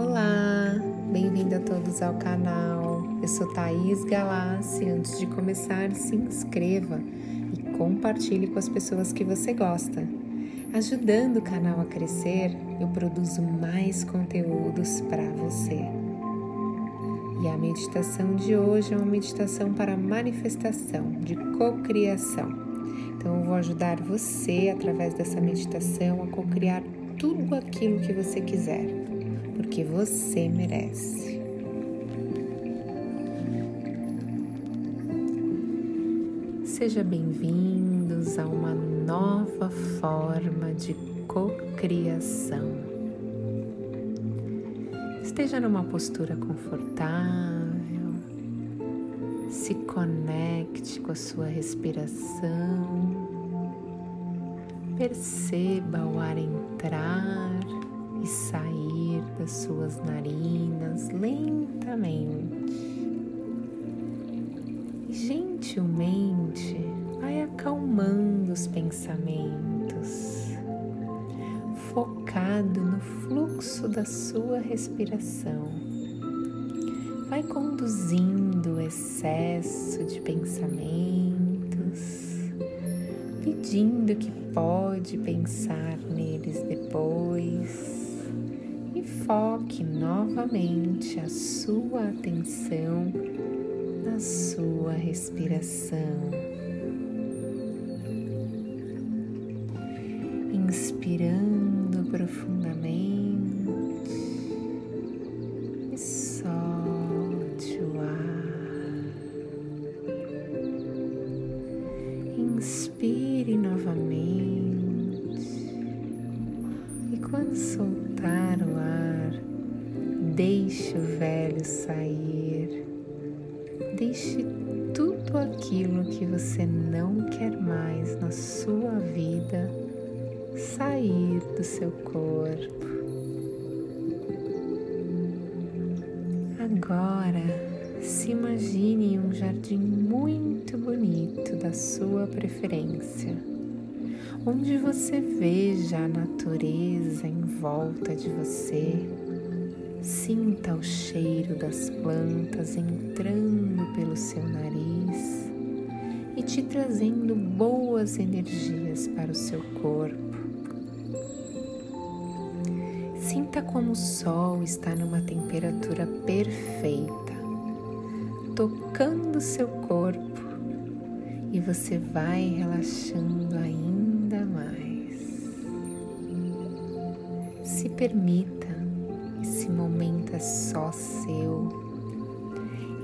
Olá, bem-vindo a todos ao canal. Eu sou Thaís Galassi. Antes de começar, se inscreva e compartilhe com as pessoas que você gosta. Ajudando o canal a crescer, eu produzo mais conteúdos para você. E a meditação de hoje é uma meditação para manifestação, de cocriação. Então eu vou ajudar você através dessa meditação a cocriar tudo aquilo que você quiser, porque você merece. Seja bem-vindos a uma nova forma de cocriação. Esteja numa postura confortável, se conecte com a sua respiração Perceba o ar entrar e sair das suas narinas lentamente. E gentilmente vai acalmando os pensamentos, focado no fluxo da sua respiração. Vai conduzindo o excesso de pensamentos pedindo que pode pensar neles depois e foque novamente a sua atenção na sua respiração. Inspirando profundamente deixe o velho sair. Deixe tudo aquilo que você não quer mais na sua vida sair do seu corpo. Agora, se imagine um jardim muito bonito da sua preferência, onde você veja a natureza em volta de você. Sinta o cheiro das plantas entrando pelo seu nariz e te trazendo boas energias para o seu corpo. Sinta como o sol está numa temperatura perfeita tocando seu corpo e você vai relaxando ainda mais. Se permita, esse momento é só seu,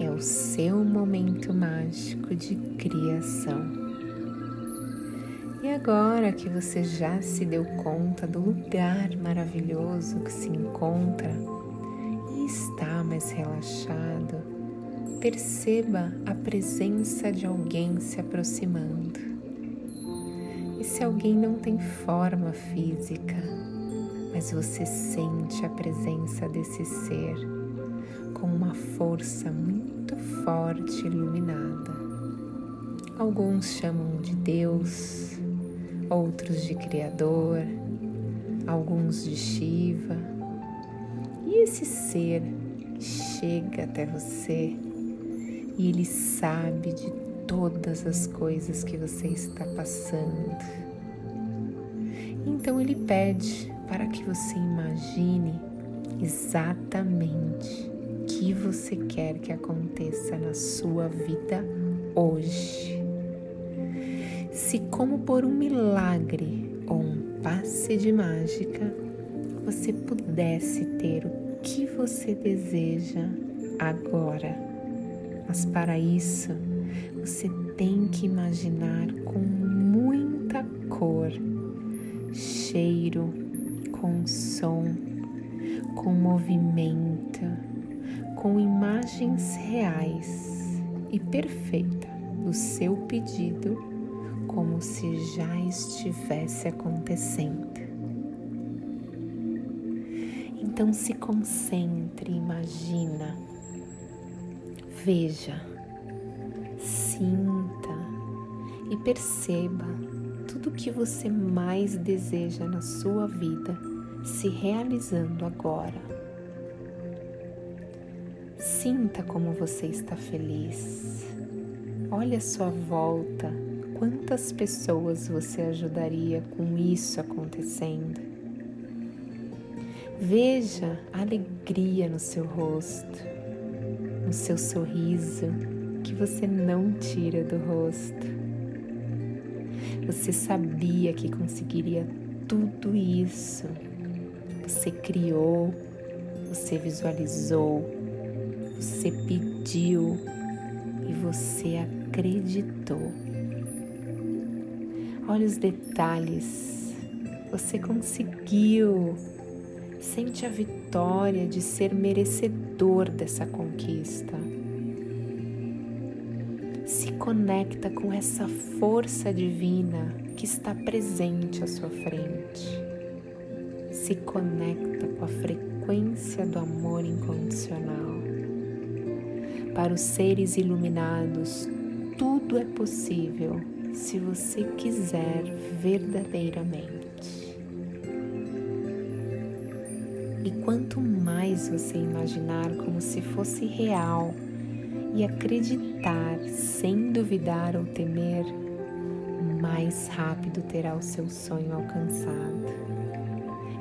é o seu momento mágico de criação. E agora que você já se deu conta do lugar maravilhoso que se encontra e está mais relaxado, perceba a presença de alguém se aproximando. E se alguém não tem forma física, mas você sente a presença desse ser com uma força muito forte iluminada. Alguns chamam de Deus, outros de Criador, alguns de Shiva. E esse ser chega até você e Ele sabe de todas as coisas que você está passando. Então Ele pede para que você imagine exatamente o que você quer que aconteça na sua vida hoje. Se, como por um milagre ou um passe de mágica, você pudesse ter o que você deseja agora mas para isso, você tem que imaginar com muita cor, cheiro, com som, com movimento, com imagens reais e perfeita do seu pedido, como se já estivesse acontecendo. Então se concentre, imagina Veja, sinta e perceba tudo o que você mais deseja na sua vida se realizando agora. Sinta como você está feliz. Olhe a sua volta. Quantas pessoas você ajudaria com isso acontecendo? Veja a alegria no seu rosto, no seu sorriso que você não tira do rosto. Você sabia que conseguiria tudo isso. Você criou, você visualizou, você pediu e você acreditou. Olha os detalhes. Você conseguiu. Sente a vitória de ser merecedor dessa conquista. Se conecta com essa força divina que está presente à sua frente. Se conecta com a frequência do amor incondicional. Para os seres iluminados, tudo é possível se você quiser verdadeiramente. E quanto mais você imaginar como se fosse real e acreditar sem duvidar ou temer, mais rápido terá o seu sonho alcançado.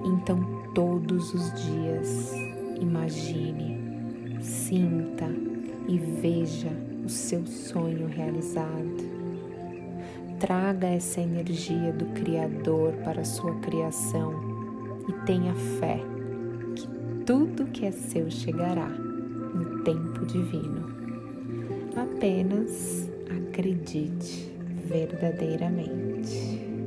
Então, todos os dias, imagine, sinta e veja o seu sonho realizado. Traga essa energia do Criador para a sua criação e tenha fé tudo que é seu chegará no tempo divino. Apenas acredite verdadeiramente.